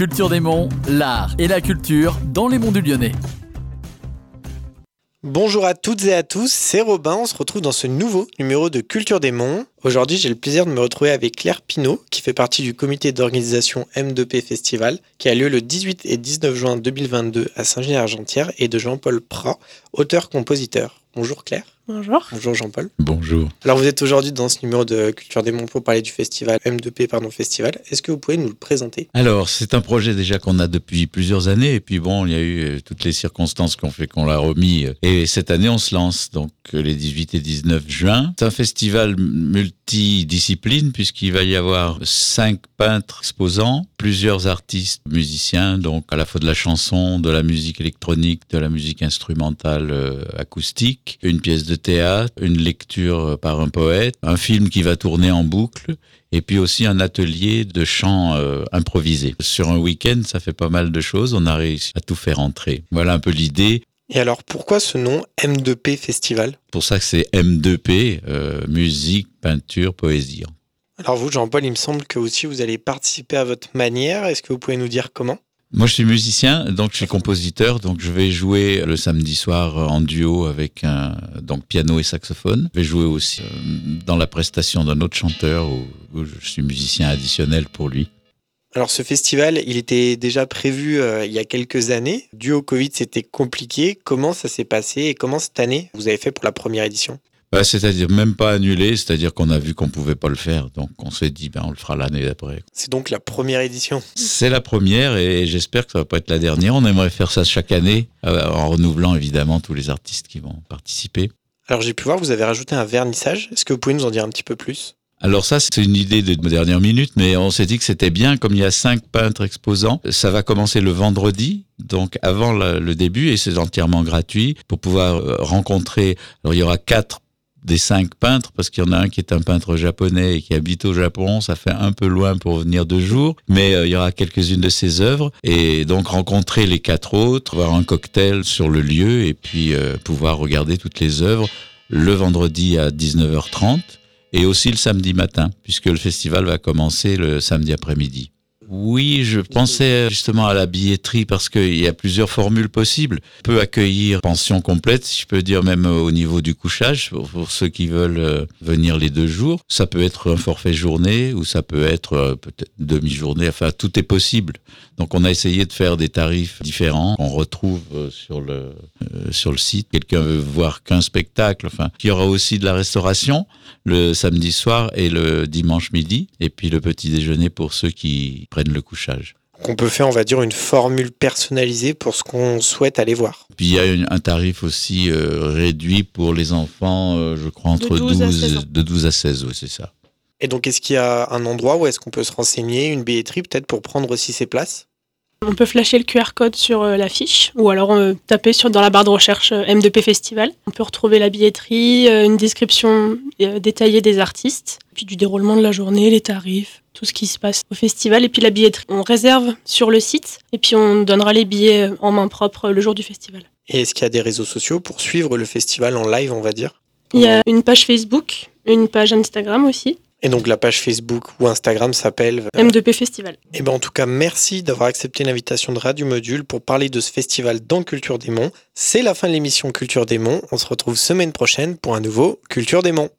Culture des Monts, l'art et la culture dans les monts du Lyonnais. Bonjour à toutes et à tous, c'est Robin, on se retrouve dans ce nouveau numéro de Culture des Monts. Aujourd'hui j'ai le plaisir de me retrouver avec Claire Pinault, qui fait partie du comité d'organisation M2P Festival, qui a lieu le 18 et 19 juin 2022 à Saint-Gilles-Argentière, et de Jean-Paul Prat, auteur-compositeur. Bonjour Claire. Bonjour. Bonjour Jean-Paul. Bonjour. Alors vous êtes aujourd'hui dans ce numéro de Culture des Monts pour parler du festival M2P pardon Festival. Est-ce que vous pouvez nous le présenter? Alors c'est un projet déjà qu'on a depuis plusieurs années et puis bon il y a eu euh, toutes les circonstances qui ont fait qu'on l'a remis euh, et cette année on se lance donc euh, les 18 et 19 juin. C'est un festival multidiscipline puisqu'il va y avoir cinq peintres exposants, plusieurs artistes musiciens donc à la fois de la chanson, de la musique électronique, de la musique instrumentale acoustique, une pièce de théâtre, une lecture par un poète, un film qui va tourner en boucle, et puis aussi un atelier de chant euh, improvisé. Sur un week-end, ça fait pas mal de choses, on a réussi à tout faire entrer. Voilà un peu l'idée. Et alors, pourquoi ce nom M2P Festival? Pour ça que c'est M2P, euh, musique, peinture, poésie. Alors vous, Jean-Paul, il me semble que aussi vous allez participer à votre manière. Est-ce que vous pouvez nous dire comment? Moi, je suis musicien, donc je suis compositeur, donc je vais jouer le samedi soir en duo avec un donc piano et saxophone. Je vais jouer aussi euh, dans la prestation d'un autre chanteur où, je suis musicien additionnel pour lui. Alors ce festival, il était déjà prévu euh, il y a quelques années. Dû au Covid, c'était compliqué. Comment ça s'est passé et comment cette année vous avez fait pour la première édition? Bah, c'est-à-dire même pas annulé, c'est-à-dire qu'on a vu qu'on pouvait pas le faire, donc on s'est dit ben on le fera l'année d'après. C'est donc la première édition? C'est la première et j'espère que ça va pas être la dernière. On aimerait faire ça chaque année, euh, en renouvelant évidemment tous les artistes qui vont participer. Alors j'ai pu voir vous avez rajouté un vernissage. Est-ce que vous pouvez nous en dire un petit peu plus? Alors ça, c'est une idée de dernière minute, mais on s'est dit que c'était bien, comme il y a cinq peintres exposants, ça va commencer le vendredi, donc avant le début, et c'est entièrement gratuit, pour pouvoir euh, rencontrer, alors il y aura quatre des cinq peintres, parce qu'il y en a un qui est un peintre japonais et qui habite au Japon, ça fait un peu loin pour venir deux jours, mais euh, il y aura quelques-unes de ses œuvres, et donc rencontrer les quatre autres, avoir un cocktail sur le lieu, et puis euh, pouvoir regarder toutes les œuvres le vendredi à 19h30, et aussi le samedi matin, puisque le festival va commencer le samedi après-midi. Oui, je pensais justement à la billetterie parce qu'il y a plusieurs formules possibles. On peut accueillir pension complète, si je peux dire même au niveau du couchage, pour, ceux qui veulent euh, venir les deux jours. Ça peut être un forfait journée ou ça peut être euh, peut-être demi-journée. Enfin, tout est possible. Donc, on a essayé de faire des tarifs différents. On retrouve euh, sur le sur le site. Quelqu'un veut voir qu'un spectacle. Enfin, il y aura aussi de la restauration le samedi soir et le dimanche midi, et puis le petit déjeuner pour ceux qui prennent le couchage. On peut faire, on va dire, une formule personnalisée pour ce qu'on souhaite aller voir. Puis il y a un tarif aussi euh, réduit pour les enfants, euh, je crois, entre 12, de 12 à 16, oui, c'est ça. Et donc, est-ce qu'il y a un endroit où est-ce qu'on peut se renseigner, une billetterie peut-être pour prendre aussi ses places? On peut flasher le QR code sur euh, l'affiche ou alors euh, taper sur, dans la barre de recherche euh, M2P Festival. On peut retrouver la billetterie, une description détaillée des artistes, puis du déroulement de la journée, les tarifs, tout ce qui se passe au festival et puis la billetterie. On réserve sur le site et puis on donnera les billets en main propre le jour du festival. Et est-ce qu'il y a des réseaux sociaux pour suivre le festival en live, on va dire? Il y a une page Facebook, une page Instagram aussi. Et donc la page Facebook ou Instagram s'appelle euh, M2P Festival. Et eh ben en tout cas, merci d'avoir accepté l'invitation de Radio Module pour parler de ce festival dans Culture des Monts. C'est la fin de l'émission Culture des Monts. On se retrouve semaine prochaine pour un nouveau Culture des Monts.